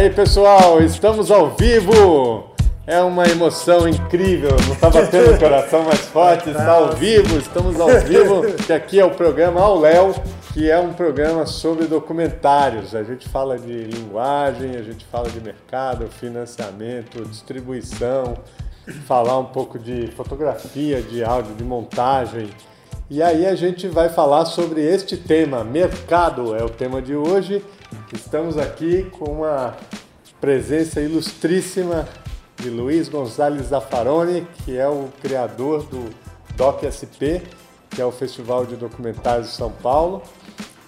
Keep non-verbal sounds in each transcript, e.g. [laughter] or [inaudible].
aí, pessoal, estamos ao vivo. É uma emoção incrível, não está batendo o coração mais forte, está ao vivo, estamos ao vivo, que aqui é o programa Ao Léo, que é um programa sobre documentários. A gente fala de linguagem, a gente fala de mercado, financiamento, distribuição, falar um pouco de fotografia, de áudio, de montagem. E aí a gente vai falar sobre este tema, mercado é o tema de hoje. Estamos aqui com uma presença ilustríssima de Luiz Gonzalez Zaffaroni, que é o criador do DocSP, que é o Festival de Documentários de São Paulo,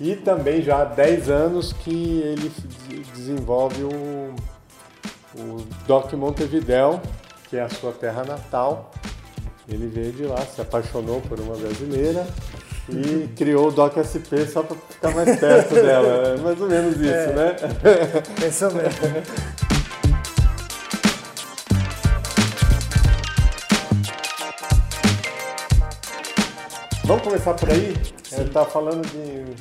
e também já há 10 anos que ele desenvolve o, o Doc Montevidéu, que é a sua terra natal. Ele veio de lá, se apaixonou por uma brasileira e criou o Doc SP só para ficar mais perto [laughs] dela. É mais ou menos isso, é, né? É isso mesmo. Vamos começar por aí? Ele está falando de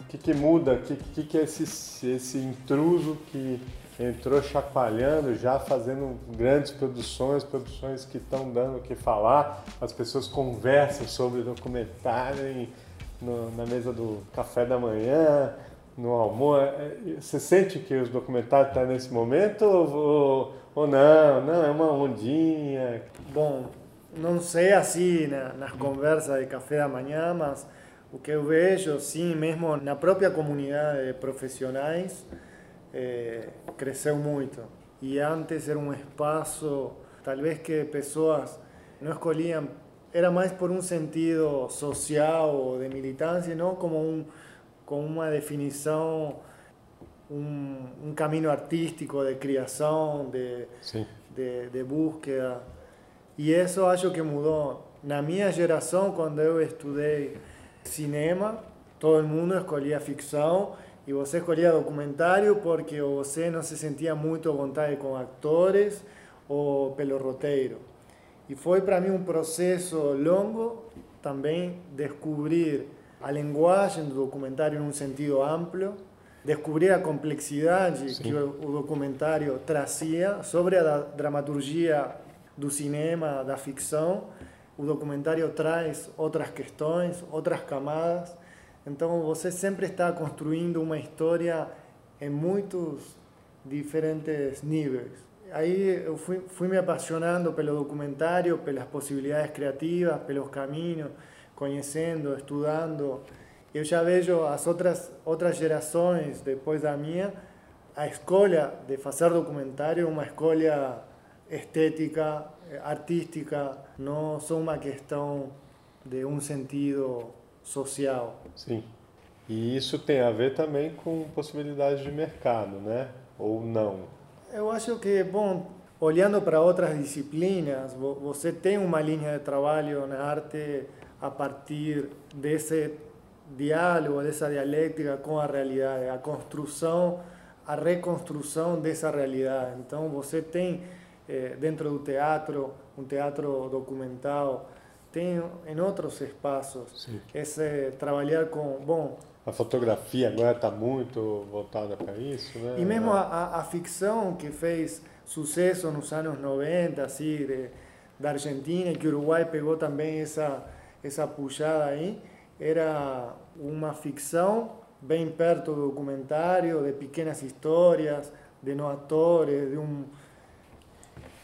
o que, que muda, o que, que, que é esse, esse intruso que entrou chacoalhando, já fazendo grandes produções, produções que estão dando o que falar. As pessoas conversam sobre documentário em, no, na mesa do café da manhã, no almoço. É, você sente que os documentários estão nesse momento ou, ou não? Não, é uma ondinha. Bom, não sei assim na, nas conversas de café da manhã, mas o que eu vejo, sim, mesmo na própria comunidade de profissionais, é, cresceu muito. E antes era um espaço, talvez que pessoas não escolhiam, era mais por um sentido social ou de militância, não como um, com uma definição, um, um caminho artístico de criação, de, de, de búsqueda. E isso acho que mudou. Na minha geração, quando eu estudei cinema, todo mundo escolhia ficção e você escolhia documentário porque você não se sentia muito à vontade com atores ou pelo roteiro. E foi para mim um processo longo também descobrir a linguagem do documentário num sentido amplo, descobrir a complexidade Sim. que o documentário trazia sobre a dramaturgia do cinema, da ficção. O documentário traz outras questões, outras camadas então você sempre está construindo uma história em muitos diferentes níveis. Aí eu fui, fui me apaixonando pelo documentário, pelas possibilidades criativas, pelos caminhos, conhecendo, estudando. Eu já vejo as outras outras gerações depois da minha, a escolha de fazer documentário uma escolha estética, artística, não só uma questão de um sentido social. Sim. E isso tem a ver também com possibilidades de mercado, né? Ou não? Eu acho que, bom, olhando para outras disciplinas, você tem uma linha de trabalho na arte a partir desse diálogo, dessa dialética com a realidade, a construção, a reconstrução dessa realidade. Então, você tem eh, dentro do teatro, um teatro documental, tem em outros espaços Sim. esse trabalhar com bom a fotografia agora está muito voltada para isso né e mesmo a, a, ficção que fez sucesso nos anos 90 assim de, da Argentina que o Uruguai pegou também essa essa puxada aí era uma ficção bem perto do documentário de pequenas histórias de não atores de um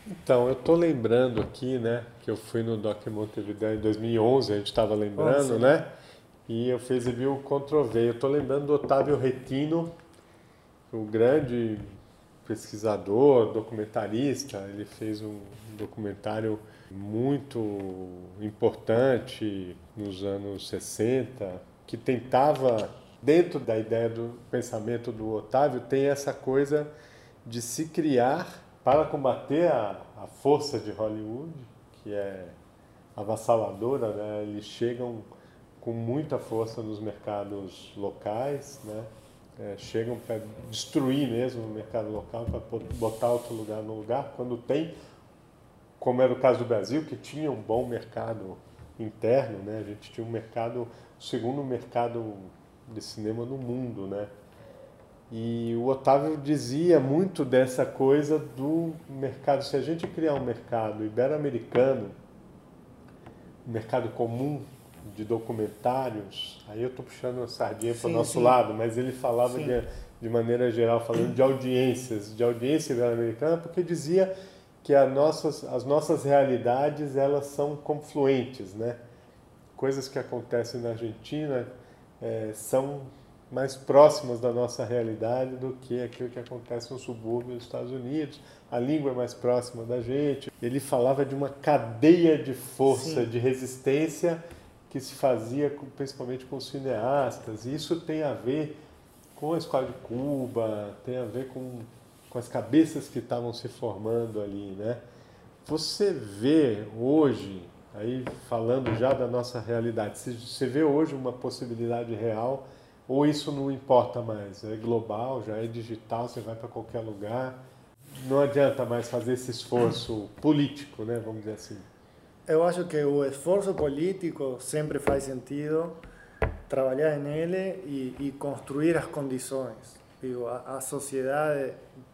então, eu estou lembrando aqui, né, que eu fui no Doc Montevideo em 2011, a gente estava lembrando, oh, né? E eu fiz o Controvei. Eu estou lembrando do Otávio Retino, o grande pesquisador, documentarista. Ele fez um documentário muito importante nos anos 60, que tentava, dentro da ideia do pensamento do Otávio, tem essa coisa de se criar para combater a, a força de Hollywood, que é avassaladora, né? eles chegam com muita força nos mercados locais, né? É, chegam para destruir mesmo o mercado local, para botar outro lugar no lugar, quando tem, como era o caso do Brasil, que tinha um bom mercado interno, né? a gente tinha um mercado, o segundo mercado de cinema no mundo, né? E o Otávio dizia muito dessa coisa do mercado. Se a gente criar um mercado ibero-americano, um mercado comum de documentários, aí eu estou puxando a sardinha para o nosso sim. lado, mas ele falava de, de maneira geral, falando de audiências, de audiência ibero-americana, porque dizia que as nossas, as nossas realidades elas são confluentes, né? Coisas que acontecem na Argentina é, são mais próximas da nossa realidade do que aquilo que acontece no subúrbio dos Estados Unidos. A língua é mais próxima da gente. Ele falava de uma cadeia de força, Sim. de resistência que se fazia com, principalmente com os cineastas. E isso tem a ver com a escola de Cuba, tem a ver com, com as cabeças que estavam se formando ali, né? Você vê hoje, aí falando já da nossa realidade, você vê hoje uma possibilidade real ou isso não importa mais? É global, já é digital, você vai para qualquer lugar. Não adianta mais fazer esse esforço político, né? Vamos dizer assim. Eu acho que o esforço político sempre faz sentido trabalhar nele e, e construir as condições. Digo, a, a sociedade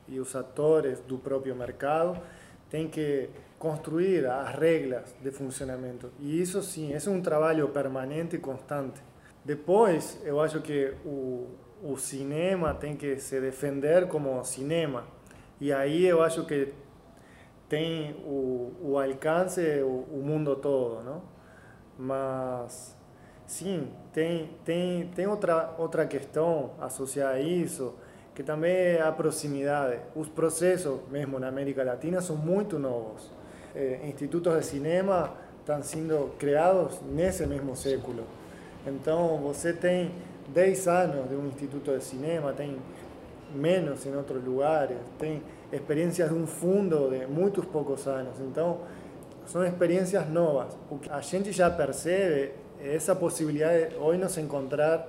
e os atores do próprio mercado têm que construir as regras de funcionamento. E isso sim, é um trabalho permanente e constante. Depois, eu acho que o, o cinema tem que se defender como cinema. E aí eu acho que tem o, o alcance, o, o mundo todo, não? Mas, sim, tem, tem, tem outra, outra questão associada a isso, que também é a proximidade. Os processos, mesmo na América Latina, são muito novos. Eh, institutos de cinema estão sendo criados nesse mesmo século. Então, você tem 10 anos de um instituto de cinema, tem menos em outros lugares, tem experiências de um fundo de muitos poucos anos. Então, são experiências novas. O a gente já percebe é essa possibilidade de hoje nos encontrar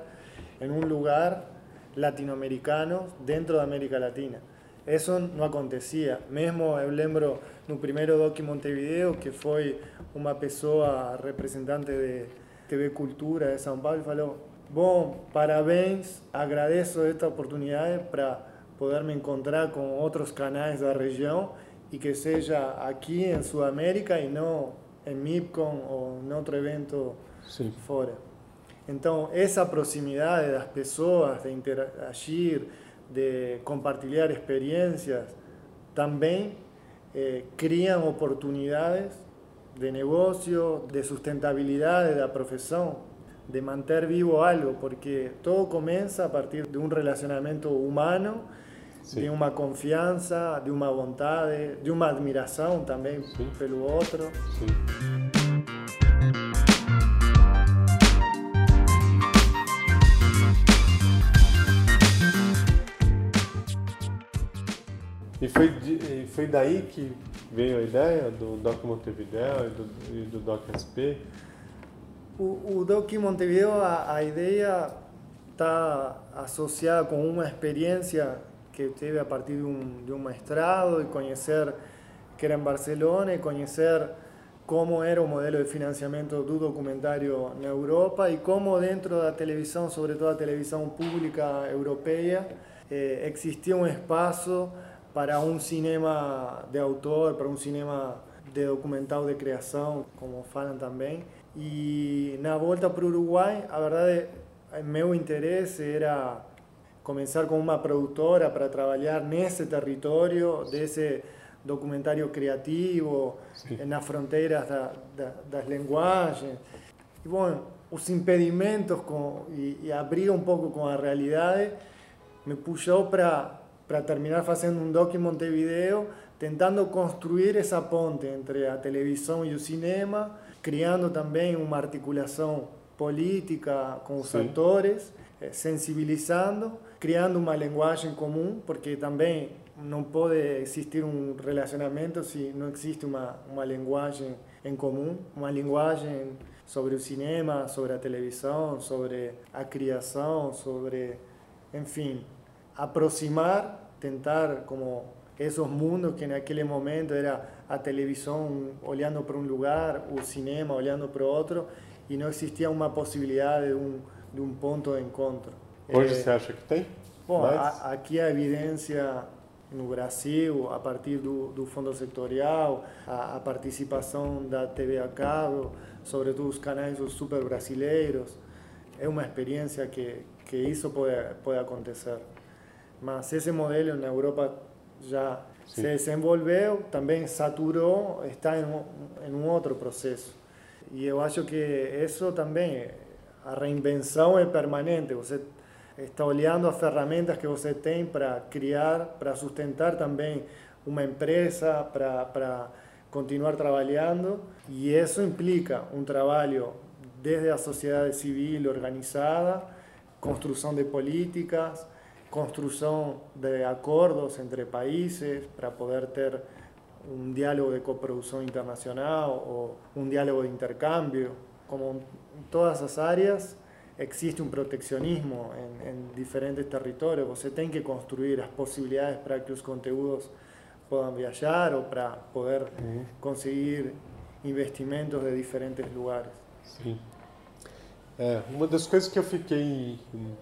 em um lugar latino-americano dentro da América Latina. Isso não acontecia. Mesmo eu lembro no primeiro Doc Montevideo, que foi uma pessoa representante de TV Cultura de São Paulo falou: Bom, parabéns, agradeço esta oportunidade para poder me encontrar com outros canais da região e que seja aqui em Sudamérica e não em MIPCOM ou em outro evento Sim. fora. Então, essa proximidade das pessoas, de interagir, de compartilhar experiências, também eh, criam oportunidades de negocio, de sustentabilidad de la profesión, de mantener vivo algo, porque todo comienza a partir de un relacionamiento humano, de una confianza, de una voluntad, de una admiración también por el otro. E foi, de, foi daí que veio a ideia do Doc Montevideo e do, e do Doc SP? O, o Doc Montevideo, a, a ideia está associada com uma experiência que teve a partir de um, de um mestrado e conhecer que era em Barcelona e conhecer como era o modelo de financiamento do documentário na Europa e como dentro da televisão, sobretudo a televisão pública europeia, eh, existia um espaço para um cinema de autor, para um cinema de documental de criação, como falam também. E na volta para o Uruguai, a verdade, meu interesse era começar com uma produtora para trabalhar nesse território, desse documentário criativo, Sim. nas fronteiras da, da, das linguagens. E, bom, os impedimentos com, e, e abrir um pouco com a realidade me puxou para para terminar haciendo un doc en Montevideo, tentando construir esa ponte entre la televisión y el cinema, creando también una articulación política con los actores, eh, sensibilizando, creando una lenguaje en común, porque también no puede existir un relacionamiento si no existe una, una lenguaje en común, una lenguaje sobre el cinema, sobre la televisión, sobre la creación, sobre, en fin, aproximar tentar como esos mundos que en aquel momento era a televisión olhando para un lugar, o cinema olhando para otro, y no existía una posibilidad de un, de un ponto de encontro. Hoje eh, você acha que tem? Bom, Mas... a, aqui a evidência no Brasil, a partir do, do fundo sectorial, a, a, participação da TV a cabo, sobretudo os canais super brasileiros, é uma experiência que, que isso pode, pode acontecer. Mas esse modelo na Europa já Sim. se desenvolveu, também saturou, está em um, em um outro processo. E eu acho que isso também, a reinvenção é permanente. Você está olhando as ferramentas que você tem para criar, para sustentar também uma empresa, para, para continuar trabalhando. E isso implica um trabalho desde a sociedade civil organizada, construção de políticas, construção de acordos entre países para poder ter um diálogo de coprodução internacional ou um diálogo de intercâmbio. Como em todas as áreas, existe um protecionismo em, em diferentes territórios. Você tem que construir as possibilidades para que os conteúdos possam viajar ou para poder conseguir investimentos de diferentes lugares. Sim. É, uma das coisas que eu fiquei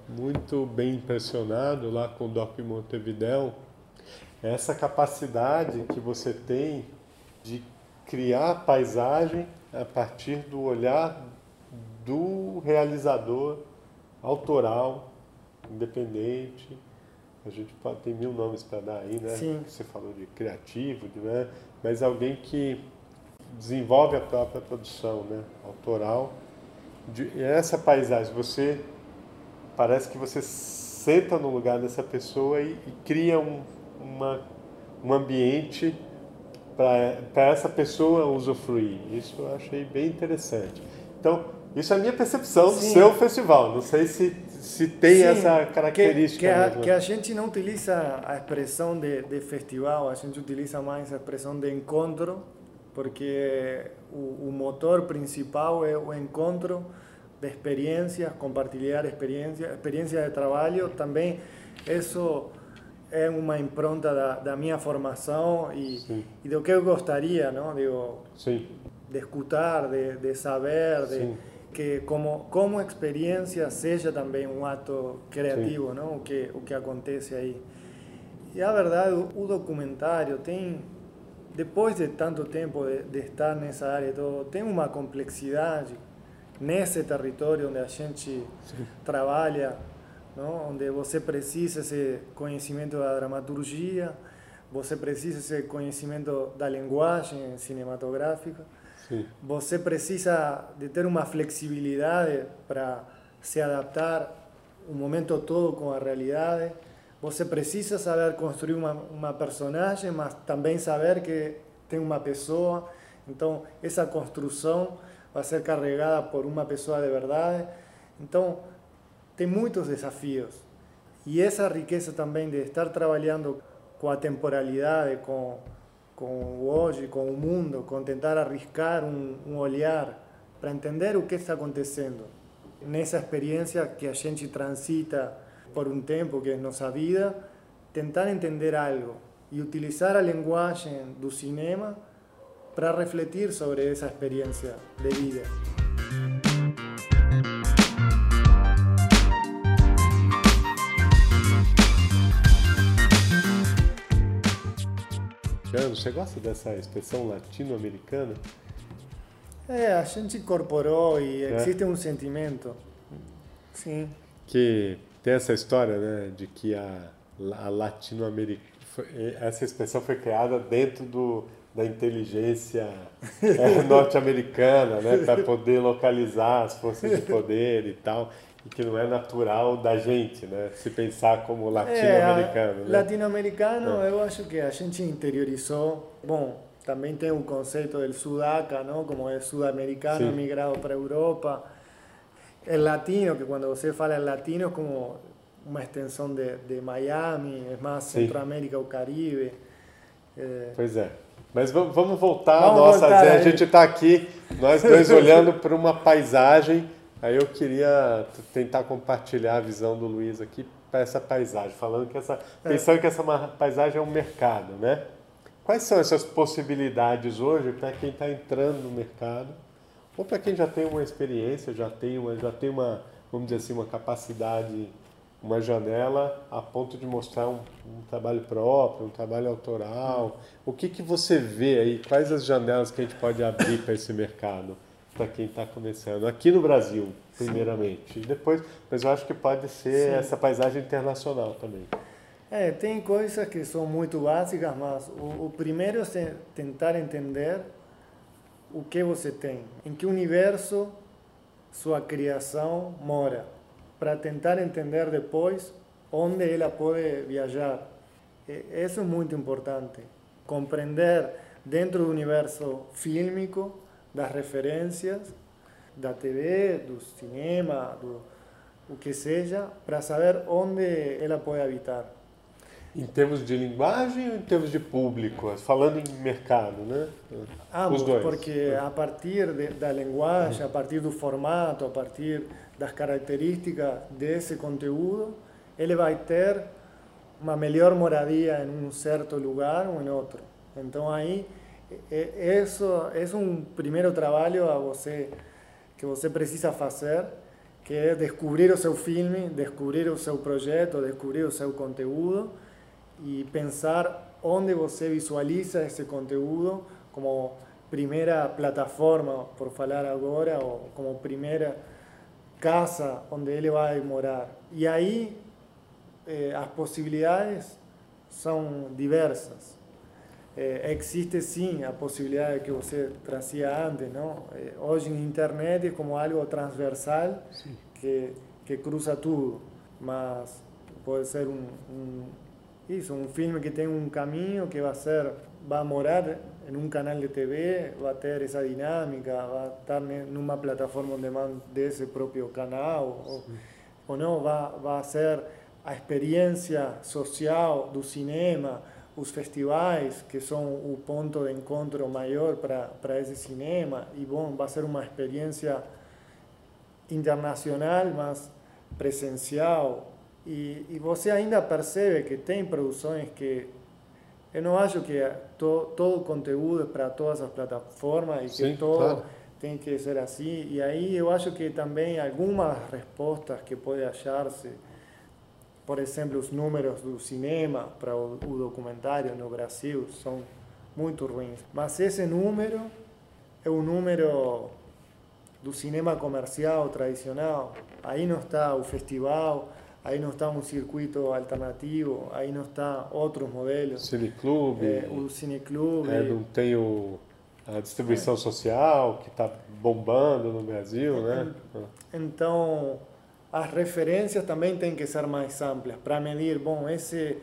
muito bem impressionado lá com o Doc Montevideo é essa capacidade que você tem de criar paisagem a partir do olhar do realizador autoral, independente. A gente pode, tem mil nomes para dar aí, né? Sim. Você falou de criativo, né? mas alguém que desenvolve a própria produção né? autoral de, essa paisagem, você parece que você senta no lugar dessa pessoa e, e cria um, uma, um ambiente para essa pessoa usufruir. Isso eu achei bem interessante. Então, isso é a minha percepção Sim. do seu festival. Não sei se, se tem Sim, essa característica. Que, que, a, que, a, gente não utiliza a expressão de, de festival, a gente utiliza mais a expressão de encontro porque o, o motor principal é o encontro de experiências, compartilhar experiências, experiências de trabalho também. Isso é uma impronta da, da minha formação e, e, do que eu gostaria, não? Digo, Sim. de escutar, de, de saber, de, que como como experiência seja também um ato criativo, Sim. não? O que o que acontece aí. E a verdade, o documentário tem depois de tanto tempo de, de estar nessa área todo, tem uma complexidade nesse território onde a gente Sim. trabalha, não? onde você precisa esse conhecimento da dramaturgia, você precisa esse conhecimento da linguagem cinematográfica, Sim. você precisa de ter uma flexibilidade para se adaptar o momento todo com a realidade. Você precisa saber construir uma, uma personagem, mas também saber que tem uma pessoa. Então, essa construção vai ser carregada por uma pessoa de verdade. Então, tem muitos desafios. E essa riqueza também de estar trabalhando com a temporalidade, com, com o hoje, com o mundo, com tentar arriscar um, um olhar para entender o que está acontecendo. Nessa experiência que a gente transita por um tempo, que é nossa vida, tentar entender algo e utilizar a linguagem do cinema para refletir sobre essa experiência de vida. Você gosta dessa expressão latino-americana? É, a gente incorporou e é. existe um sentimento. Sim. Que tem essa história, né, de que a, a latino-americana, essa expressão foi criada dentro do, da inteligência é, [laughs] norte-americana, né, para poder localizar as forças de poder e tal, e que não é natural da gente, né, se pensar como latino-americano. É, né? Latino-americano, é. eu acho que a gente interiorizou. Bom, também tem o conceito do sudaca, não, como é sul-americano migrado para a Europa el latino, que cuando você fala el latino es como uma extensão de, de Miami, é mais Sim. Centro-América ou Caribe. É... Pois é. Mas vamos voltar vamos nossa. Voltar a gente está aqui, nós dois [laughs] olhando para uma paisagem. Aí eu queria tentar compartilhar a visão do Luiz aqui para essa paisagem, falando que essa, é. pensando que essa paisagem é um mercado, né? Quais são essas possibilidades hoje para quem está entrando no mercado? Ou para quem já tem uma experiência, já tem uma, já tem uma, vamos dizer assim, uma capacidade uma janela a ponto de mostrar um, um trabalho próprio, um trabalho autoral. O que, que você vê aí? Quais as janelas que a gente pode abrir para esse mercado? para quem está começando aqui no Brasil, primeiramente. E depois, mas eu acho que pode ser Sim. essa paisagem internacional também. É, tem coisas que são muito básicas, mas o, o primeiro é tentar entender o que você tem, em que universo sua criação mora, para tentar entender depois onde ela pode viajar. Isso é muito importante. Compreender dentro do universo fílmico das referências da TV, do cinema, do o que seja, para saber onde ela pode habitar. Em termos de linguagem ou em termos de público? Falando em mercado, né? Ambos, Os dois. porque a partir de, da linguagem, a partir do formato, a partir das características desse conteúdo, ele vai ter uma melhor moradia em um certo lugar ou em outro. Então aí isso é um primeiro trabalho a você que você precisa fazer, que é descobrir o seu filme, descobrir o seu projeto, descobrir o seu conteúdo e pensar onde você visualiza esse conteúdo como primeira plataforma, por falar agora, ou como primeira casa onde ele vai morar. E aí eh, as possibilidades são diversas é, existe sim a possibilidade que você trazia antes, não? É, hoje em internet é como algo transversal que que cruza tudo, mas pode ser um, um isso, um filme que tem um caminho que vai ser vai morar em um canal de TV, vai ter essa dinâmica, vai estar numa plataforma on demand desse próprio canal, ou, ou não, vai, vai ser a experiência social do cinema, os festivais, que são o ponto de encontro maior para esse cinema, e bom, vai ser uma experiência internacional, mas presencial. E, e você ainda percebe que tem produções que eu não acho que to, todo o conteúdo é para todas as plataformas e Sim, que todo claro. tem que ser assim. E aí eu acho que também algumas respostas que pode achar-se por exemplo, os números do cinema para o, o documentário no Brasil são muito ruins. Mas esse número é o número do cinema comercial tradicional. Aí não está o festival, aí não está um circuito alternativo, aí não está outros modelos. Cineclube. É, o Cineclube. É, não tem o, a distribuição é. social que está bombando no Brasil, né? Então, as referências também têm que ser mais amplas para medir, bom, esse,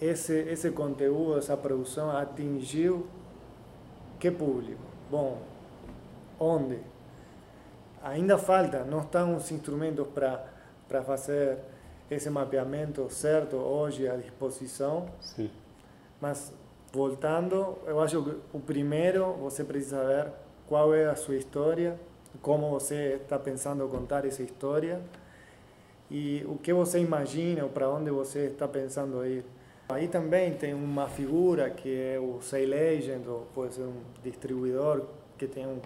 esse, esse conteúdo, essa produção atingiu que público? Bom, onde? Ainda falta, não estão os instrumentos para fazer esse mapeamento certo hoje à disposição. Sim. Mas, voltando, eu acho que o primeiro você precisa ver qual é a sua história, como você está pensando contar essa história e o que você imagina ou para onde você está pensando ir. Aí também tem uma figura que é o sale agent, ou pode ser um distribuidor que tem um,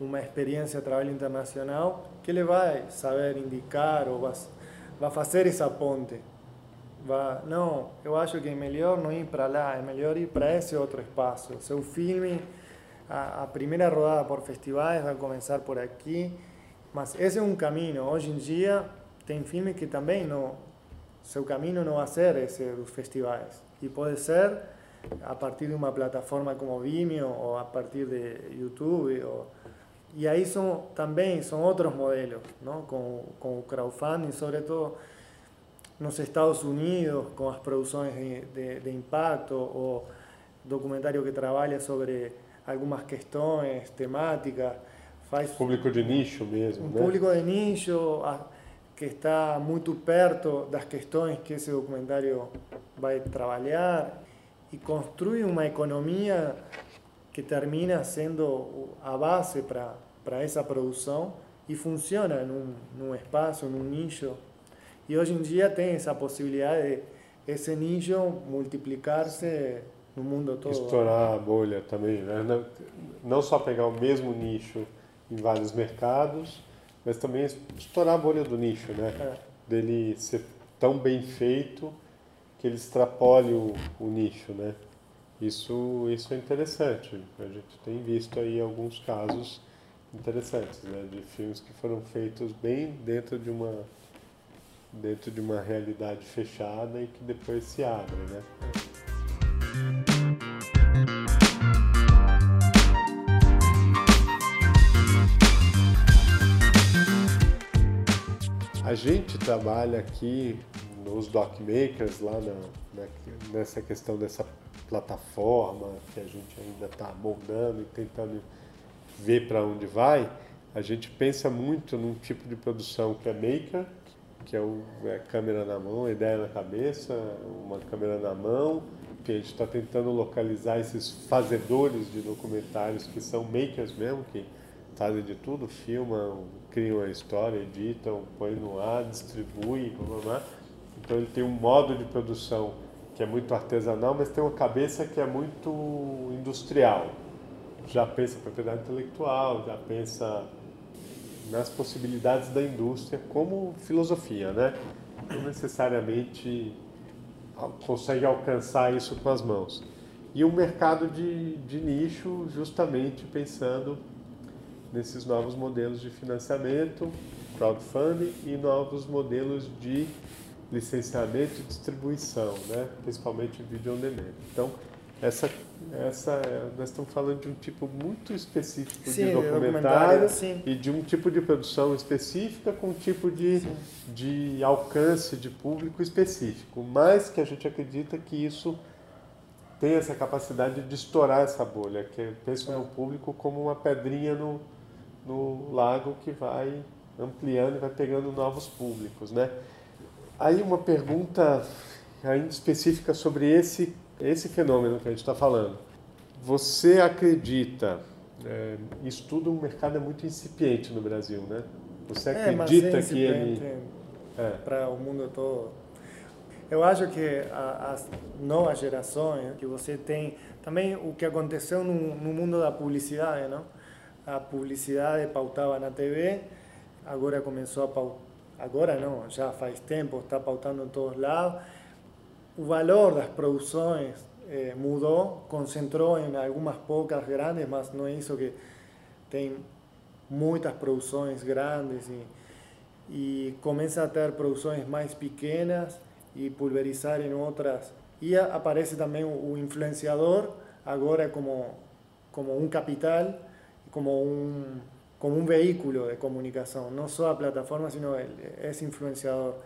uma experiência de trabalho internacional, que ele vai saber indicar ou vai, vai fazer essa ponte. Vai, não, eu acho que é melhor não ir para lá, é melhor ir para esse outro espaço. Seu filme a, a primeira rodada por festivais vai começar por aqui, mas esse é um caminho. Hoje em dia tem filmes que também não, seu caminho não vai ser esse dos festivais e pode ser a partir de uma plataforma como Vimeo ou a partir de YouTube ou, e aí são também são outros modelos, não? Com, com o crowdfunding, sobretudo nos Estados Unidos, com as produções de, de, de impacto ou documentário que trabalha sobre algumas questões temáticas. Faz público de nicho mesmo, um né? público de nicho que está muito perto das questões que esse documentário vai trabalhar e construi uma economia que termina sendo a base para essa produção e funciona num, num espaço, num nicho. E hoje em dia tem essa possibilidade de esse nicho multiplicar-se no mundo todo. Estourar a bolha também, né? Não, não só pegar o mesmo nicho em vários mercados, mas também estourar a bolha do nicho, né? É. dele ser tão bem feito que ele extrapole o, o nicho, né? Isso, isso é interessante. A gente tem visto aí alguns casos interessantes, né? De filmes que foram feitos bem dentro de uma dentro de uma realidade fechada e que depois se abre, né? A gente trabalha aqui nos dockmakers, lá na, na, nessa questão dessa plataforma que a gente ainda está moldando e tentando ver para onde vai. A gente pensa muito num tipo de produção que é maker, que é, o, é câmera na mão, ideia na cabeça, uma câmera na mão, que a gente está tentando localizar esses fazedores de documentários que são makers mesmo, que fazem de tudo, filmam, criam a história, editam, põem no ar, distribuem, blá, blá, blá. Então ele tem um modo de produção que é muito artesanal, mas tem uma cabeça que é muito industrial. Já pensa propriedade intelectual, já pensa nas possibilidades da indústria como filosofia, né? Não necessariamente consegue alcançar isso com as mãos. E um mercado de, de nicho, justamente pensando nesses novos modelos de financiamento, crowdfunding e novos modelos de licenciamento e distribuição, né? principalmente vídeo on demand. Então, essa, essa, nós estamos falando de um tipo muito específico sim, de documentário, documentário e de um tipo de produção específica com um tipo de, de alcance de público específico, mas que a gente acredita que isso tem essa capacidade de estourar essa bolha, que eu penso no público como uma pedrinha no, no lago que vai ampliando e vai pegando novos públicos, né? Aí uma pergunta ainda específica sobre esse, esse fenômeno que a gente está falando. Você acredita, é, isso tudo o mercado é muito incipiente no Brasil, né? Você é, acredita é, que ele... É. Para o mundo todo. Eu acho que a, as novas gerações, que você tem também o que aconteceu no, no mundo da publicidade, não? a publicidade pautava na TV, agora começou a pautar, agora não, já faz tempo, está pautando em todos lados. O valor das produções eh, mudou, concentrou em algumas poucas grandes, mas não é isso que tem muitas produções grandes e, e começa a ter produções mais pequenas e pulverizar em outras. E aparece também o influenciador, agora como, como um capital, como un, como un vehículo de comunicación, no solo a plataforma, sino es influenciador.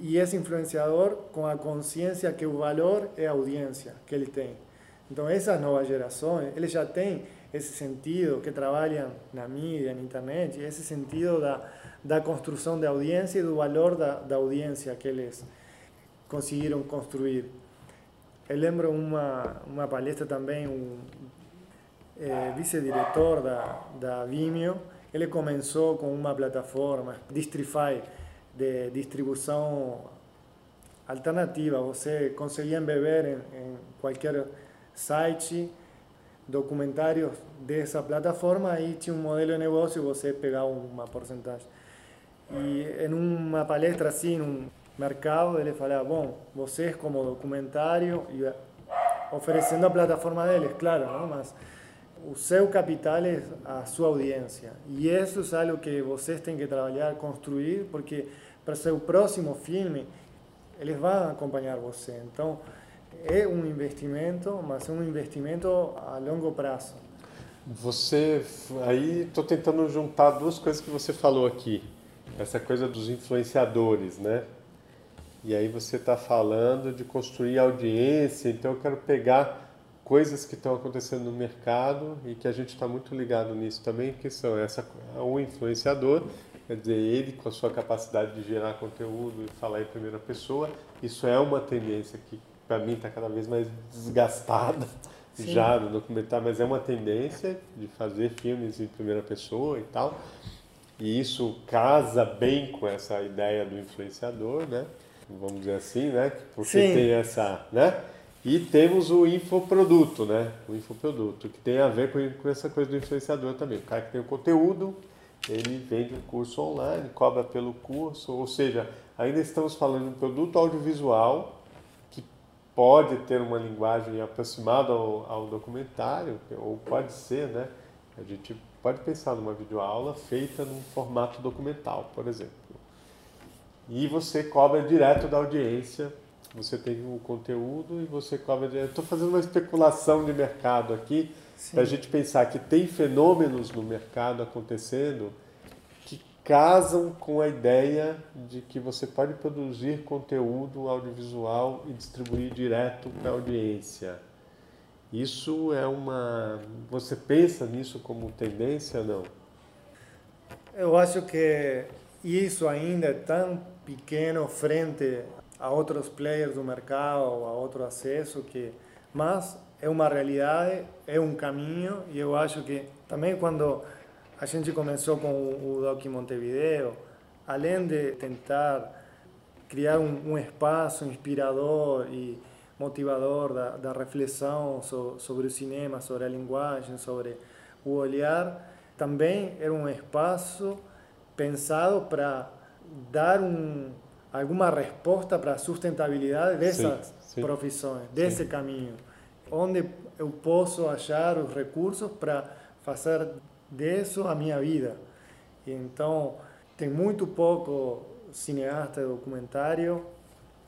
Y es influenciador con la conciencia que el valor es audiencia que él tiene. Entonces, esas nuevas generaciones, él ya tiene ese sentido que trabajan en la media, en internet, y ese sentido da, da construcción de audiencia y del valor da, da audiencia que ellos consiguieron construir. Eu lembro uma, uma palestra também, um, eh, vice-diretor da, da Vimeo, ele começou com uma plataforma, Distrify, de distribuição alternativa. Você conseguia beber em, em qualquer site documentários dessa plataforma e tinha um modelo de negócio e você pegava uma porcentagem. E em uma palestra assim, num mercado, ele falava, bom, vocês como documentário, e oferecendo a plataforma deles, claro, não? mas o seu capital é a sua audiência. E isso é algo que vocês têm que trabalhar, construir, porque para seu próximo filme, eles vão acompanhar você. Então, é um investimento, mas é um investimento a longo prazo. Você, aí estou tentando juntar duas coisas que você falou aqui. Essa coisa dos influenciadores, né? E aí você está falando de construir audiência, então eu quero pegar coisas que estão acontecendo no mercado e que a gente está muito ligado nisso também, que são essa o influenciador, quer dizer, ele com a sua capacidade de gerar conteúdo e falar em primeira pessoa, isso é uma tendência que para mim está cada vez mais desgastada Sim. já no documentário, mas é uma tendência de fazer filmes em primeira pessoa e tal. E isso casa bem com essa ideia do influenciador, né? Vamos dizer assim, né? Porque Sim. tem essa, né? E temos o infoproduto, né? O infoproduto, que tem a ver com, com essa coisa do influenciador também. O cara que tem o conteúdo ele vende um curso online, cobra pelo curso, ou seja, ainda estamos falando de um produto audiovisual que pode ter uma linguagem aproximada ao, ao documentário, ou pode ser, né? A gente pode pensar numa videoaula feita num formato documental, por exemplo. E você cobra direto da audiência, você tem o conteúdo e você cobra direto. Estou fazendo uma especulação de mercado aqui, para a gente pensar que tem fenômenos no mercado acontecendo que casam com a ideia de que você pode produzir conteúdo audiovisual e distribuir direto para a audiência. Isso é uma. Você pensa nisso como tendência não? Eu acho que isso ainda é tão pequeno frente a outros players do mercado, a outro acesso que, mas é uma realidade, é um caminho e eu acho que também quando a gente começou com o Doc Montevideo, além de tentar criar um, um espaço inspirador e motivador da, da reflexão so, sobre o cinema, sobre a linguagem, sobre o olhar, também era um espaço pensado para dar um, alguma resposta para a sustentabilidade dessas sim, sim. profissões, desse sim. caminho onde eu posso achar os recursos para fazer disso a minha vida. Então, tem muito pouco cineasta documentário,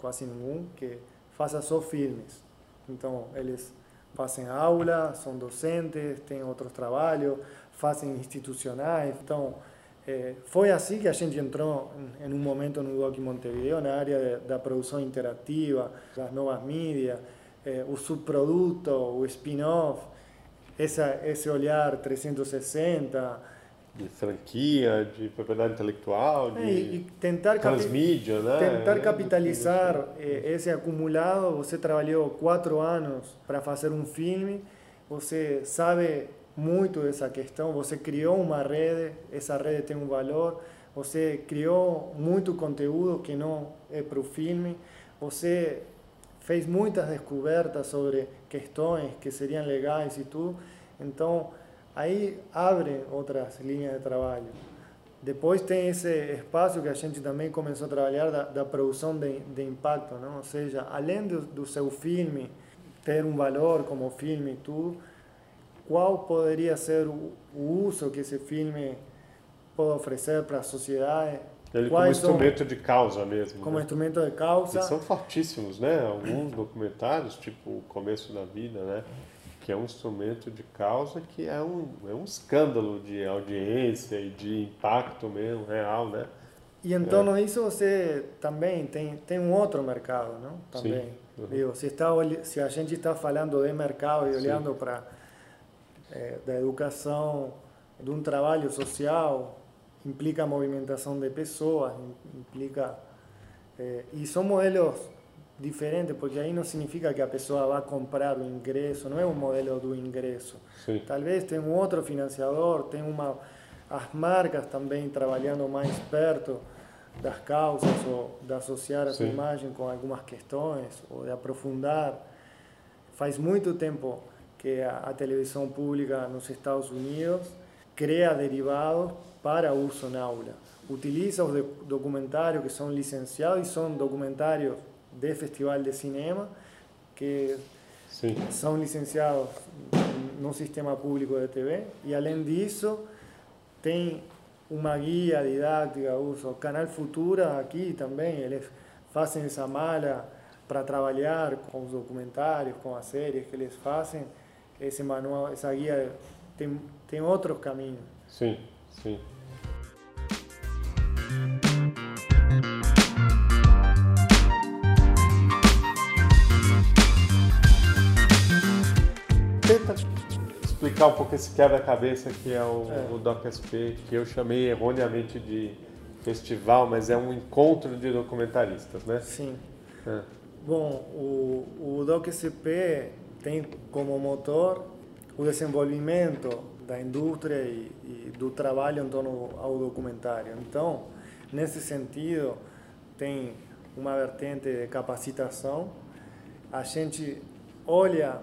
quase nenhum, que faça só filmes. Então, eles fazem aula, são docentes, têm outros trabalhos, fazem institucionais. Então, é, foi assim que a gente entrou em um momento no Doc Montevideo, na área da produção interativa, das novas mídias, eh, o subproduto, o spin-off, esse olhar 360. De franquia, de propriedade intelectual, de é, e tentar transmídia, né? Tentar é, capitalizar é, esse acumulado. Você trabalhou quatro anos para fazer um filme, você sabe muito dessa questão, você criou uma rede, essa rede tem um valor, você criou muito conteúdo que não é para o filme, você fez muitas descobertas sobre questões que seriam legais e tudo. Então, aí abre outras linhas de trabalho. Depois tem esse espaço que a gente também começou a trabalhar da, da produção de, de, impacto, não? ou seja, além do, do seu filme ter um valor como filme e tudo, qual poderia ser o, o uso que esse filme pode oferecer para a sociedade ele como instrumento são, de causa mesmo. Como né? instrumento de causa. E são fortíssimos, né? Alguns documentários, tipo O Começo da Vida, né? Que é um instrumento de causa que é um, é um escândalo de audiência e de impacto mesmo, real, né? E torno é. disso você também tem, tem um outro mercado, não? Também. Sim. Uhum. Digo, se, está, se a gente está falando de mercado e olhando para é, da educação, de um trabalho social, implica movimentação de pessoas, implica. Eh, e são modelos diferentes, porque aí não significa que a pessoa vá comprar o ingresso, não é um modelo do ingresso. Sim. Talvez tem um outro financiador, tem uma. As marcas também trabalhando mais perto das causas, ou de associar a sua imagem com algumas questões, ou de aprofundar. Faz muito tempo que a, a televisão pública nos Estados Unidos cria derivados para uso na aula. Utiliza os documentários que são licenciados e são documentários de festival de cinema que Sim. são licenciados no sistema público de TV e além disso tem uma guia didática uso canal Futura aqui também eles fazem essa mala para trabalhar com os documentários com as séries que eles fazem esse manual essa guia tem tem outros caminhos sim sim Tenta explicar um pouco esse quebra-cabeça que é o, é. o DocSP, que eu chamei erroneamente de festival, mas é um encontro de documentaristas, né? Sim. É. Bom, o, o DocSP tem como motor o desenvolvimento da indústria e, e, do trabalho em torno ao documentário. Então, nesse sentido, tem uma vertente de capacitação. A gente olha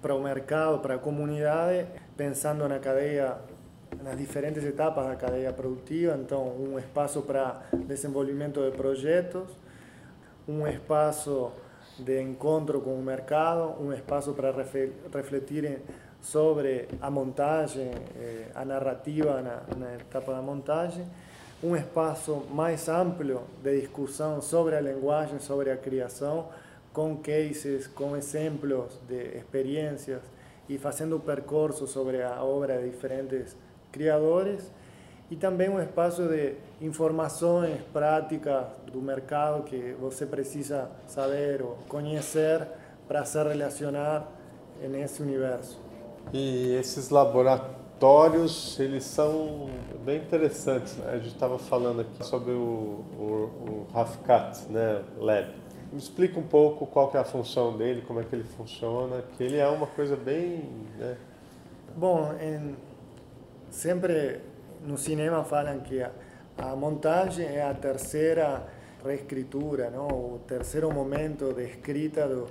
para o mercado, para a comunidade, pensando na cadeia nas diferentes etapas da cadeia produtiva, então um espaço para desenvolvimento de projetos, um espaço de encontro com o mercado, um espaço para refletir sobre a montagem, eh, a narrativa na, na etapa da montagem, um espaço mais amplo de discussão sobre a linguagem, sobre a criação, com cases, com exemplos de experiências e fazendo percurso sobre a obra de diferentes criadores e também um espaço de informações práticas do mercado que você precisa saber ou conhecer para se relacionar nesse universo. E esses laboratórios, eles são bem interessantes. Né? A gente estava falando aqui sobre o, o, o né, Lab. Me explica um pouco qual é a função dele, como é que ele funciona, que ele é uma coisa bem... Né? Bom, em, sempre no cinema falam que a, a montagem é a terceira reescritura, não? o terceiro momento de escrita do,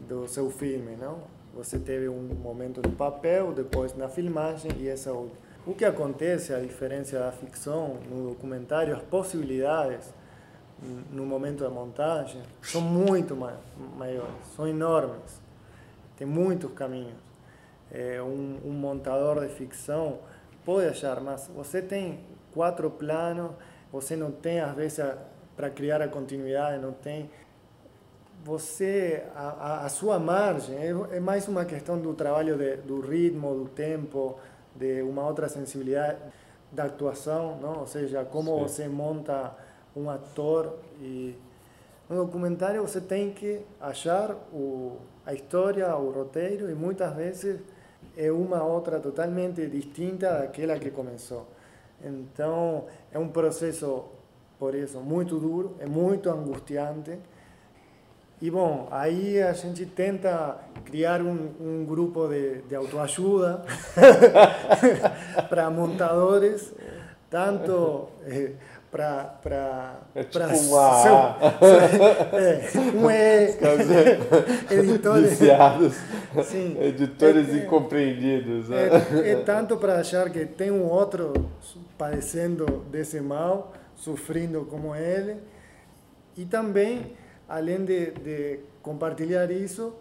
do seu filme. Não? Você teve um momento no papel, depois na filmagem e essa outra. O que acontece, a diferença da ficção no documentário, as possibilidades no momento da montagem são muito maiores, são enormes. Tem muitos caminhos. É, um, um montador de ficção pode achar, mas você tem quatro planos, você não tem, às vezes, para criar a continuidade, não tem você a, a, sua margem é, mais uma questão do trabalho de, do ritmo do tempo de uma outra sensibilidade da atuação não ou seja como Sim. você monta um ator e no documentário você tem que achar o a história o roteiro? E muitas vezes é uma outra totalmente distinta daquela que começou então é um processo por isso muito duro é muito angustiante. E bom, aí a gente tenta criar um, um grupo de, de autoajuda [laughs] para montadores, tanto eh, para para é tipo uma... é, [laughs] um é, editores viciados, sim, editores é, incompreendidos né? é, é tanto para achar que tem um outro padecendo desse mal sofrendo como ele e também além de, de compartilhar isso,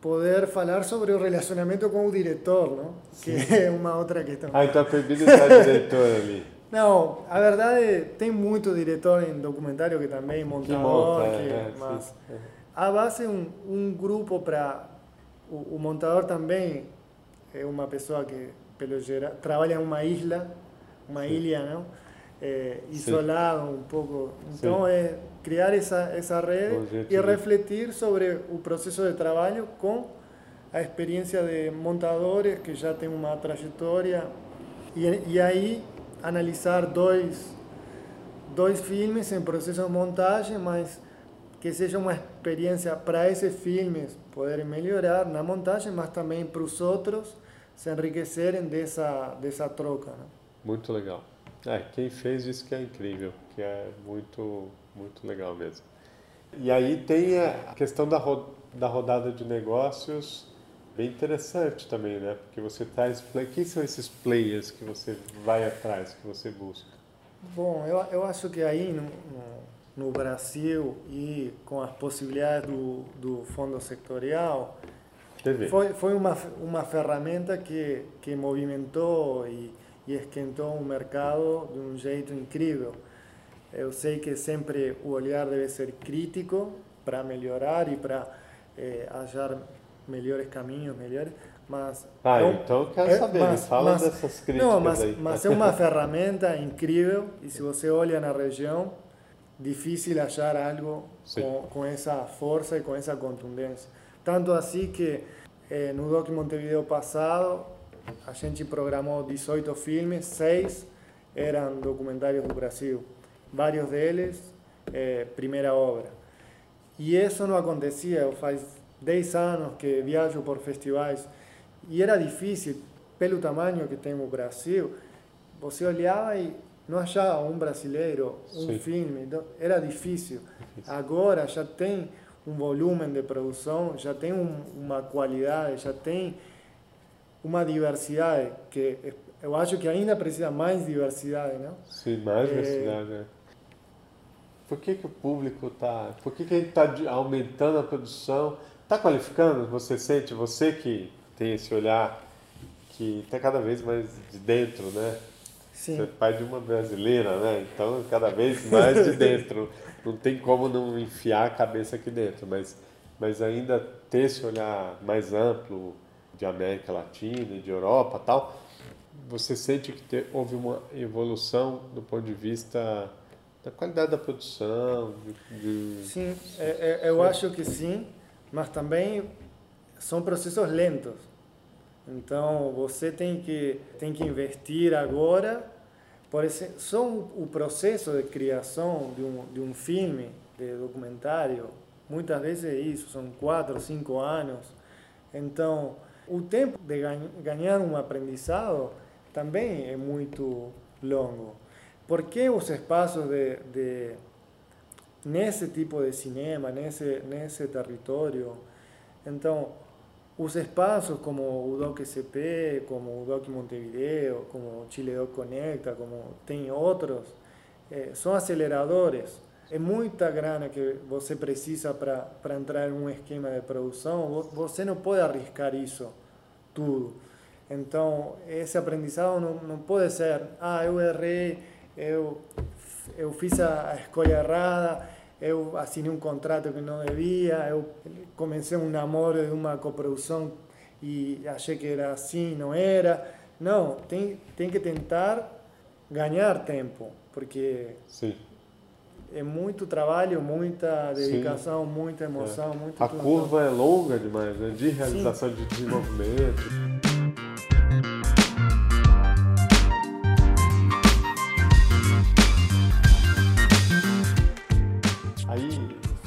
poder falar sobre o relacionamento com o diretor, não? que [laughs] é uma outra questão. Ah, então é proibido estar diretor ali. Não, a verdade tem muito diretor em documentário que também montador, que, monta, que, é, mas sim. a base é um, um grupo para o, o, montador também é uma pessoa que pelo geral trabalha em uma isla, uma sim. ilha, não? É, isolado sim. um pouco. Então é criar essa, essa rede e refletir sobre o processo de trabalho com a experiência de montadores que já têm uma trajetória e, e aí analisar dois dois filmes em processo de montagem, mas que seja uma experiência para esses filmes poderem melhorar na montagem, mas também para os outros se enriquecerem dessa dessa troca. Né? Muito legal. É, quem fez isso que é incrível, que é muito muito legal mesmo. E aí tem a questão da, ro da rodada de negócios, bem interessante também, né? Porque você traz. Quem são esses players que você vai atrás, que você busca? Bom, eu, eu acho que aí no, no, no Brasil e com as possibilidades do, do fundo sectorial, TV. foi, foi uma, uma ferramenta que, que movimentou e, e esquentou o mercado de um jeito incrível. Eu sei que sempre o olhar deve ser crítico para melhorar e para é, achar melhores caminhos, melhores, mas... Ah, é um, então eu quero é, saber, mas, fala mas, dessas críticas não, mas, aí. Mas é uma ferramenta incrível e se você olha na região, difícil achar algo com, com, essa força e com essa contundência. Tanto assim que eh, no Doc Montevideo passado, a gente programou 18 filmes, seis eram documentários do Brasil vários deles é, primeira obra. E isso não acontecia, faz 10 anos que viajo por festivais e era difícil, pelo tamanho que tem o Brasil, você olhava e não achava um brasileiro, um Sim. filme, era difícil. Agora já tem um volume de produção, já tem um, uma qualidade, já tem uma diversidade que eu acho que ainda precisa mais diversidade, não? Sim, mais é... diversidade. É. Por que, que o público está. Por que, que a gente está aumentando a produção? Está qualificando? Você sente, você que tem esse olhar que está cada vez mais de dentro, né? Sim. Você é pai de uma brasileira, né? Então, cada vez mais de [laughs] dentro. Não tem como não enfiar a cabeça aqui dentro, mas, mas ainda ter esse olhar mais amplo de América Latina e de Europa tal, você sente que houve uma evolução do ponto de vista da qualidade da produção? De, de... Sim, é, é, eu acho que sim, mas também são processos lentos. Então você tem que tem que investir agora. Por exemplo, só o processo de criação de um de um filme, de documentário, muitas vezes é isso, são quatro, cinco anos. Então o tempo de ganhar um aprendizado também é muito longo. Por que os espaços de, de nesse tipo de cinema, nesse nesse território, então os espaços como o DocSP, como o Doc Montevideo, como o Chile Doc Conecta, como tem outros, eh, são aceleradores. É muita grana que você precisa para entrar em um esquema de produção. Você não pode arriscar isso tudo. Então, esse aprendizado não, não pode ser, ah, eu errei, eu, eu fiz a escolha errada, eu assinei um contrato que não devia, eu comecei um namoro de uma coprodução e achei que era assim, não era. Não, tem, tem que tentar ganhar tempo, porque Sim. é muito trabalho, muita dedicação, Sim. muita emoção, é. muito A curva é longa demais, né? de realização Sim. de desenvolvimento.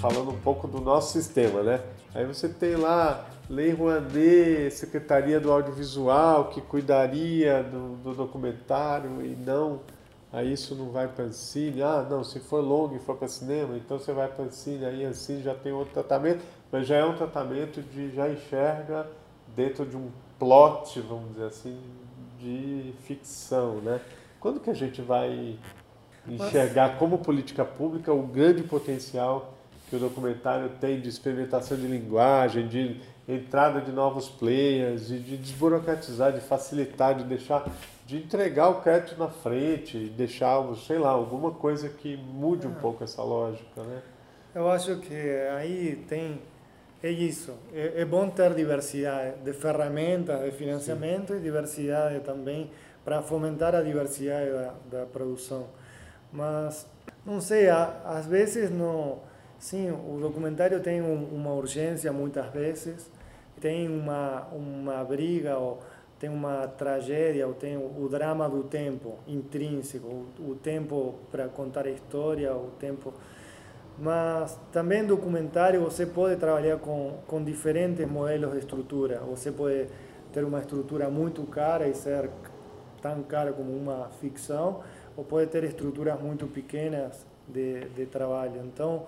Falando um pouco do nosso sistema, né? Aí você tem lá Lei Rouanet, Secretaria do Audiovisual, que cuidaria do, do documentário e não, aí isso não vai para Ancine. Ah, não, se for longo e for para cinema, então você vai para Ancine, aí a Ancine já tem outro tratamento, mas já é um tratamento de, já enxerga dentro de um plot, vamos dizer assim, de ficção, né? Quando que a gente vai enxergar como política pública o grande potencial que o documentário tem de experimentação de linguagem, de entrada de novos players, de, de desburocratizar, de facilitar, de deixar, de entregar o crédito na frente, de deixar, sei lá, alguma coisa que mude um é. pouco essa lógica, né? Eu acho que aí tem é isso. É, é bom ter diversidade de ferramentas de financiamento Sim. e diversidade também para fomentar a diversidade da, da produção. Mas não sei, às vezes não Sim, o documentário tem um, uma urgência muitas vezes, tem uma, uma briga, ou tem uma tragédia, ou tem o, o drama do tempo intrínseco, o, o tempo para contar a história, o tempo. Mas também documentário você pode trabalhar com, com diferentes modelos de estrutura. Você pode ter uma estrutura muito cara e ser tão cara como uma ficção, ou pode ter estruturas muito pequenas de, de trabalho. Então,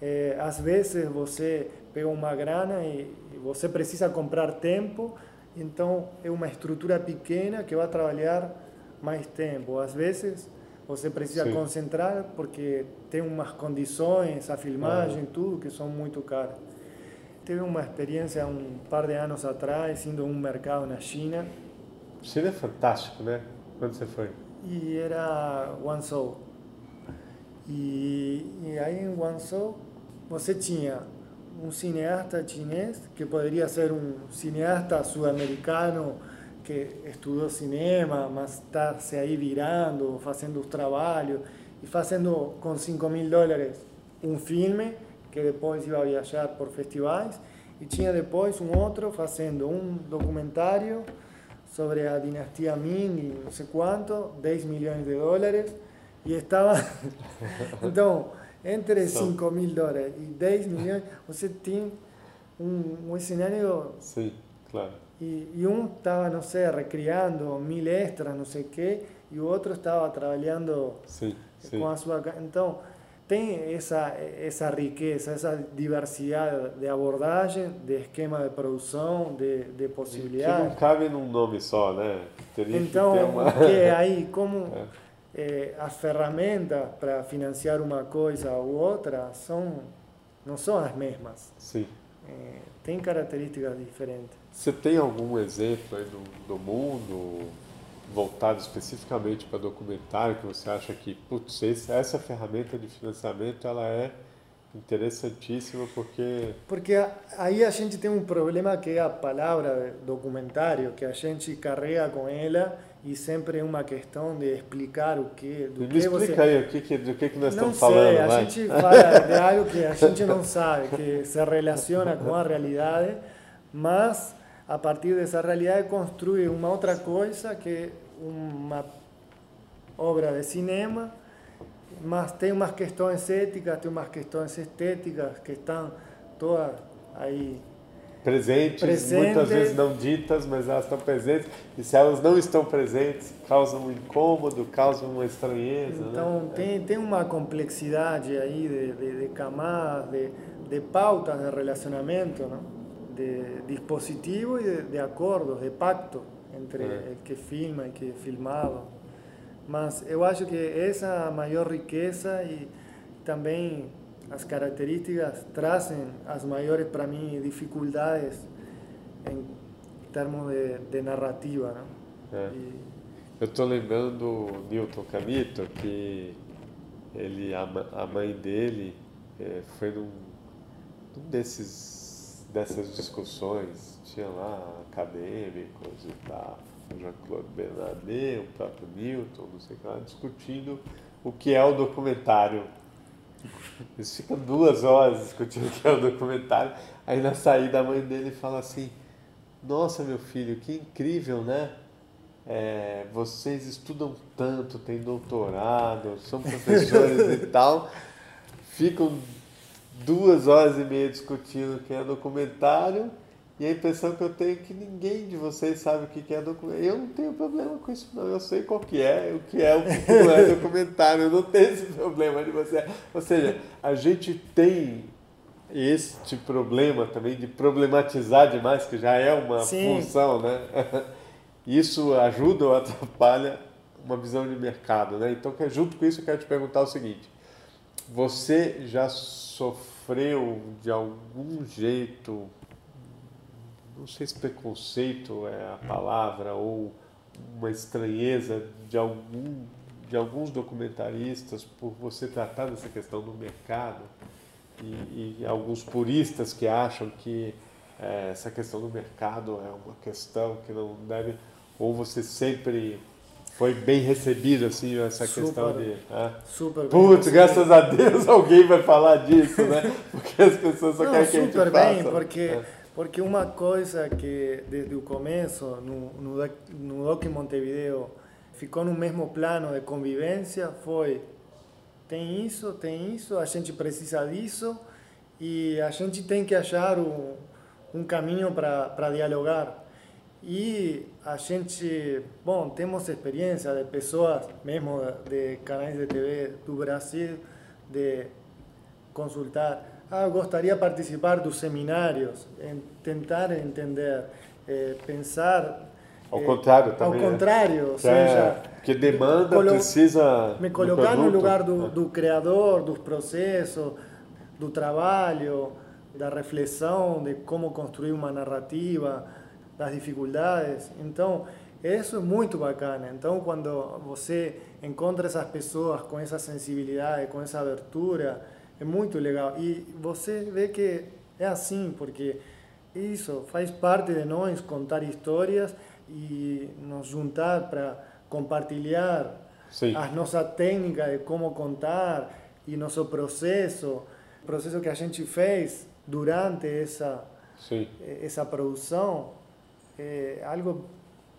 é, às vezes você pega uma grana e, e você precisa comprar tempo, então é uma estrutura pequena que vai trabalhar mais tempo. Às vezes você precisa Sim. concentrar porque tem umas condições, a filmagem, tudo que são muito caras. Teve uma experiência um par de anos atrás, indo a um mercado na China. China é fantástico, né? Quando você foi? E era Guangzhou. E, e aí em Guangzhou você tinha um cineasta chinês, que poderia ser um cineasta sul-americano que estudou cinema, mas está se aí virando, fazendo os trabalhos e fazendo com 5 mil dólares um filme que depois ia viajar por festivais e tinha depois um outro fazendo um documentário sobre a dinastia Ming e não sei quanto, 10 milhões de dólares. E estava [laughs] então entre 5 mil dólares e 10 milhões, você tem um, um cenário. Sim, claro. E, e um estava, não sei, recriando mil extras, não sei o quê, e o outro estava trabalhando sim, com a sua. Então, tem essa, essa riqueza, essa diversidade de abordagem, de esquema de produção, de, de possibilidades. Que não cabe num nome só, né? Teria então, que uma... que aí, como é. É, as ferramentas para financiar uma coisa ou outra são, não são as mesmas. Sim. É, tem características diferentes. Você tem algum exemplo aí do, do mundo voltado especificamente para documentário que você acha que, putz, essa ferramenta de financiamento ela é interessantíssima porque porque aí a gente tem um problema que é a palavra documentário que a gente carrega com ela e sempre é uma questão de explicar o que do Me que explica você... aí o que, que do que, que nós não estamos sei, falando a vai. gente fala [laughs] de algo que a gente não sabe que se relaciona com a realidade mas a partir dessa realidade construi uma outra coisa que uma obra de cinema, mas tem umas questões éticas, tem umas questões estéticas que estão todas aí presentes, Presente. muitas vezes não ditas, mas elas estão presentes. E se elas não estão presentes, causam um incômodo, causam uma estranheza. Então né? tem, tem uma complexidade aí de, de, de camadas, de, de pautas de relacionamento, não? de dispositivo e de, de acordos, de pacto entre é. que filma e que filmado. Mas eu acho que essa a maior riqueza e também as características trazem as maiores para mim dificuldades em termos de, de narrativa. Não? É. E... Eu estou lembrando do Newton Camito que ele a, a mãe dele é, foi num, num desses dessas discussões tinha lá acadêmicos e tal, Jean-Claude Bernardet, o próprio Newton, não sei o que lá, discutindo o que é o documentário. Eles ficam duas horas discutindo o que é o documentário. Aí na saída a mãe dele fala assim: Nossa, meu filho, que incrível, né? É, vocês estudam tanto, têm doutorado, são professores e [laughs] tal, ficam duas horas e meia discutindo o que é documentário e a impressão que eu tenho é que ninguém de vocês sabe o que é documentário. Eu não tenho problema com isso, não. Eu sei qual que é, o que é, o que não é [laughs] documentário. Eu não tenho esse problema de você. Ou seja, a gente tem este problema também de problematizar demais, que já é uma Sim. função, né? [laughs] Isso ajuda ou atrapalha uma visão de mercado, né? Então, junto com isso, eu quero te perguntar o seguinte: você já sofreu de algum jeito não sei se preconceito é a palavra ou uma estranheza de algum de alguns documentaristas por você tratar dessa questão do mercado e, e alguns puristas que acham que é, essa questão do mercado é uma questão que não deve ou você sempre foi bem recebido assim essa super, questão de ah, super putz graças a Deus [laughs] alguém vai falar disso né? Porque as pessoas só não, querem que a gente super faça. bem porque é porque uma coisa que desde o começo, no, no, no Doc Montevideo, ficou no mesmo plano de convivência foi tem isso, tem isso, a gente precisa disso e a gente tem que achar um, um caminho para dialogar. E a gente, bom, temos experiência de pessoas, mesmo de canais de TV do Brasil, de consultar ah, gostaria de participar dos seminários, tentar entender, eh, pensar. Ao contrário também. Ao contrário, ou é, seja. Que demanda colo precisa. Me colocar no lugar do, do criador, dos processos, do trabalho, da reflexão, de como construir uma narrativa, das dificuldades. Então, isso é muito bacana. Então, quando você encontra essas pessoas com essa sensibilidade, com essa abertura, é muito legal. E você vê que é assim, porque isso faz parte de nós contar histórias e nos juntar para compartilhar Sim. as nossas técnicas de como contar e nosso processo, o processo que a gente fez durante essa Sim. essa produção é algo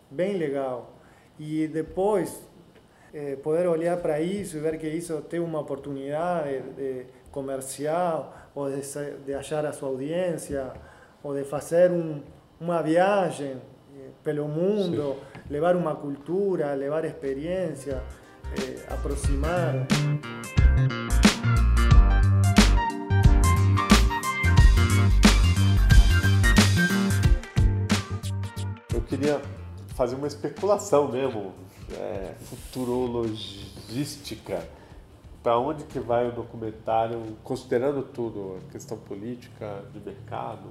bem legal. E depois é, poder olhar para isso e ver que isso tem uma oportunidade de, de comercial, ou de, de achar a sua audiência, ou de fazer um, uma viagem eh, pelo mundo, Sim. levar uma cultura, levar experiência, eh, aproximar. Eu queria fazer uma especulação mesmo, é, futurologística. Para onde que vai o documentário, considerando tudo, a questão política, de mercado,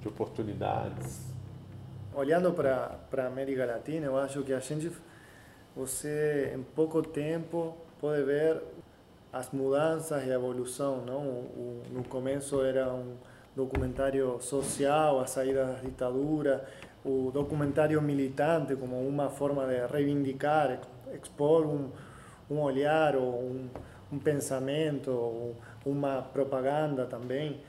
de oportunidades? Olhando para a América Latina, eu acho que a gente, você em pouco tempo pode ver as mudanças e a evolução. Não? O, no começo era um documentário social, a saída da ditadura, o documentário militante como uma forma de reivindicar, expor um, um olhar ou um, um pensamento, ou uma propaganda também,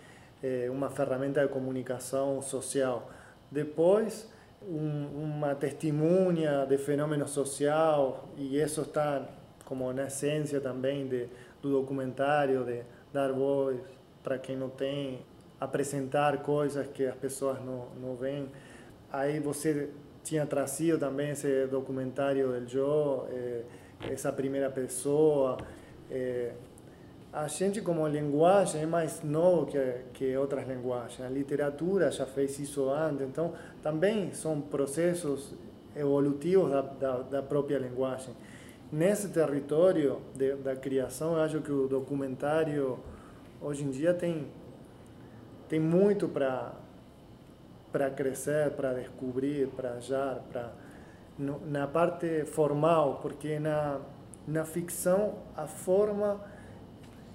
é, uma ferramenta de comunicação social. Depois, um, uma testemunha de fenômeno social, e isso está como na essência também de, do documentário, de dar voz para quem não tem, apresentar coisas que as pessoas não, não veem. Aí você tinha trazido também esse documentário do Joe, eh, essa primeira pessoa. Eh, a gente, como linguagem, é mais novo que, que outras linguagens. A literatura já fez isso antes, então também são processos evolutivos da, da, da própria linguagem. Nesse território de, da criação, eu acho que o documentário hoje em dia tem, tem muito para crescer, para descobrir, para achar, para na parte formal, porque na na ficção a forma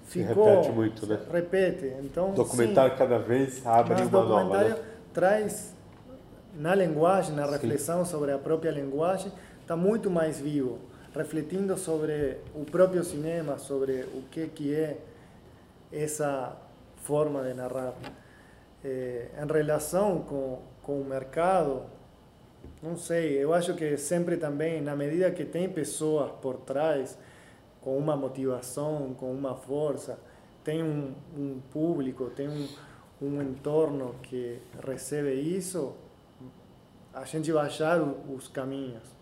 ficou repete muito, né? Repete, então documentário sim, cada vez abre uma nova. Né? traz na linguagem, na reflexão sim. sobre a própria linguagem, está muito mais vivo, refletindo sobre o próprio cinema, sobre o que que é essa forma de narrar eh, em relação com, com o mercado, não sei, eu acho que sempre também, na medida que tem pessoas por trás, com uma motivação, com uma força, tem um, um público, tem um, um entorno que recebe isso, a gente vai achar os caminhos.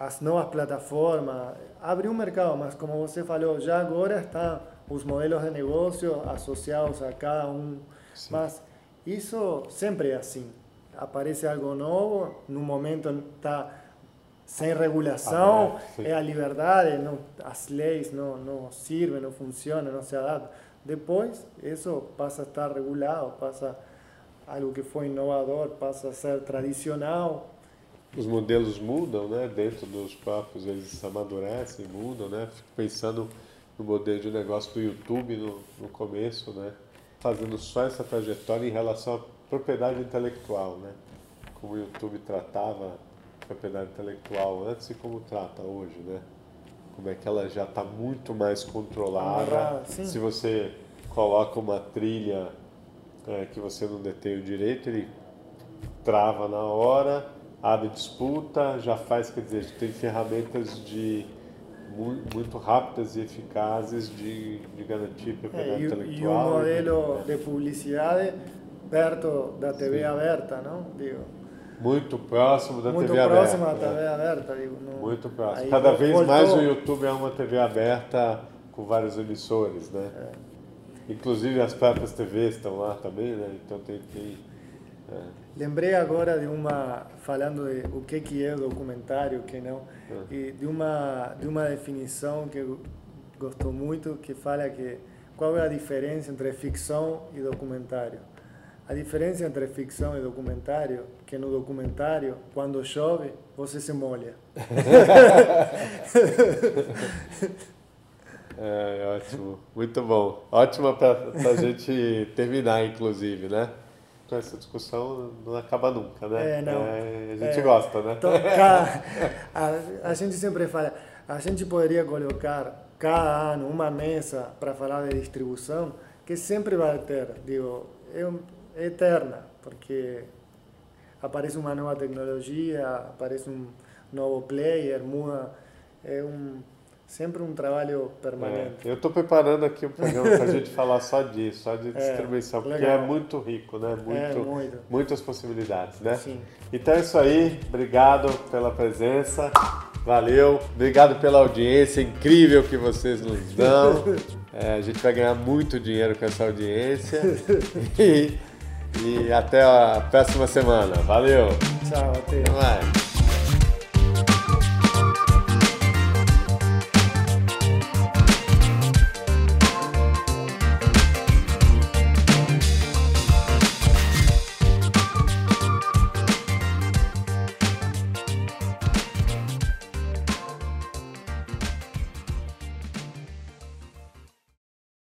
As novas plataformas, abre um mercado, mas como você falou, já agora estão os modelos de negócio associados a cada um Sim. Mas isso sempre é assim. Aparece algo novo, no momento está sem regulação, ah, é a liberdade, não, as leis não, não servem, não funcionam, não se adaptam. Depois, isso passa a estar regulado, passa algo que foi inovador, passa a ser tradicional. Os modelos mudam, né? Dentro dos próprios, eles amadurecem, mudam, né? Fico pensando no modelo de negócio do YouTube no, no começo, né? fazendo só essa trajetória em relação à propriedade intelectual, né? Como o YouTube tratava propriedade intelectual antes e como trata hoje, né? Como é que ela já está muito mais controlada. Ah, Se você coloca uma trilha é, que você não detém o direito, ele trava na hora, abre disputa, já faz, quer dizer, tem ferramentas de muito rápidas e eficazes de, de garantir propriedade é, intelectual. E um modelo de publicidade perto da TV aberta, não? Digo, muito próximo da muito TV aberta. Muito próximo da TV aberta. Digo, no, muito próximo. Cada vez voltou. mais o YouTube é uma TV aberta com vários emissores, né? É. Inclusive as próprias TVs estão lá também, né? Então tem, tem é. Lembrei agora de uma falando de o que que é documentário, o que não, é. e de uma de uma definição que eu gosto muito que fala que qual é a diferença entre ficção e documentário. A diferença entre ficção e documentário que no documentário, quando chove, você se molha. [laughs] é, ótimo, muito bom. Ótima para a gente terminar, inclusive, né? Então essa discussão não acaba nunca, né? É, não. É, a gente é, gosta, né? a, a gente sempre fala, a gente poderia colocar cada ano uma mesa para falar de distribuição que sempre vai ter, digo, é, é eterna, porque aparece uma nova tecnologia, aparece um novo player, muda, é um Sempre um trabalho permanente. É, eu estou preparando aqui um programa para a gente [laughs] falar só disso, só de é, distribuição, porque é muito rico, né? Muito, é, muito. Muitas possibilidades, né? Sim. Então é isso aí. Obrigado pela presença. Valeu. Obrigado pela audiência incrível que vocês nos dão. [laughs] É, a gente vai ganhar muito dinheiro com essa audiência. E [laughs] E até a próxima semana. Valeu! Tchau, até. Até mais.